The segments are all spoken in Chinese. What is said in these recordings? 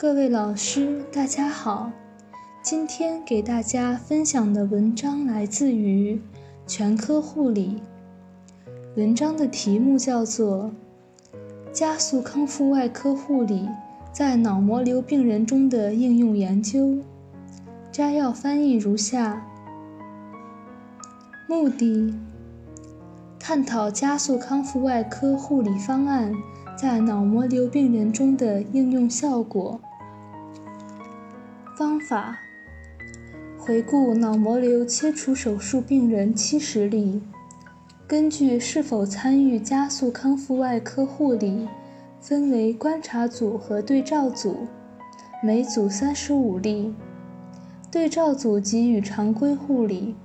各位老师，大家好。今天给大家分享的文章来自于《全科护理》。文章的题目叫做《加速康复外科护理在脑膜瘤病人中的应用研究》。摘要翻译如下：目的。探讨加速康复外科护理方案在脑膜瘤病人中的应用效果。方法：回顾脑膜瘤切除手术病人七十例，根据是否参与加速康复外科护理，分为观察组和对照组，每组三十五例。对照组给予常规护理。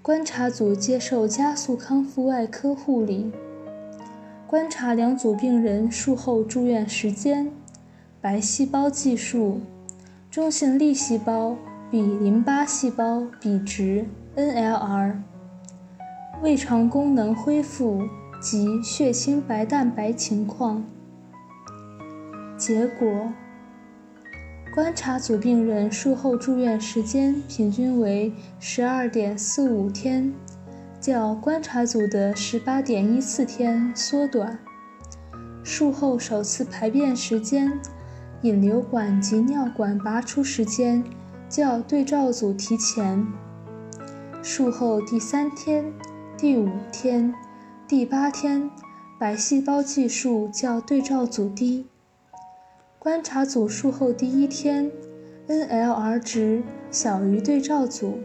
观察组接受加速康复外科护理。观察两组病人术后住院时间。白细胞计数、中性粒细胞比淋巴细胞比值 （NLR）、胃肠功能恢复及血清白蛋白情况。结果。观察组病人术后住院时间平均为十二点四五天，较观察组的十八点一四天缩短。术后首次排便时间、引流管及尿管拔出时间较对照组提前。术后第三天、第五天、第八天，白细胞计数较对照组低。观察组术后第一天，NLR 值小于对照组。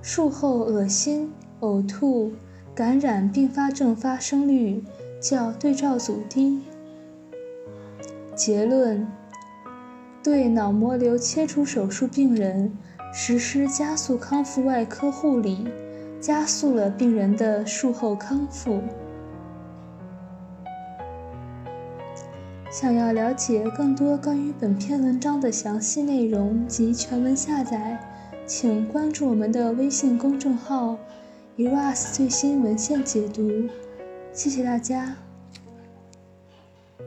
术后恶心、呕吐、感染并发症发生率较对照组低。结论：对脑膜瘤切除手术病人实施加速康复外科护理，加速了病人的术后康复。想要了解更多关于本篇文章的详细内容及全文下载，请关注我们的微信公众号 “eras 最新文献解读”。谢谢大家。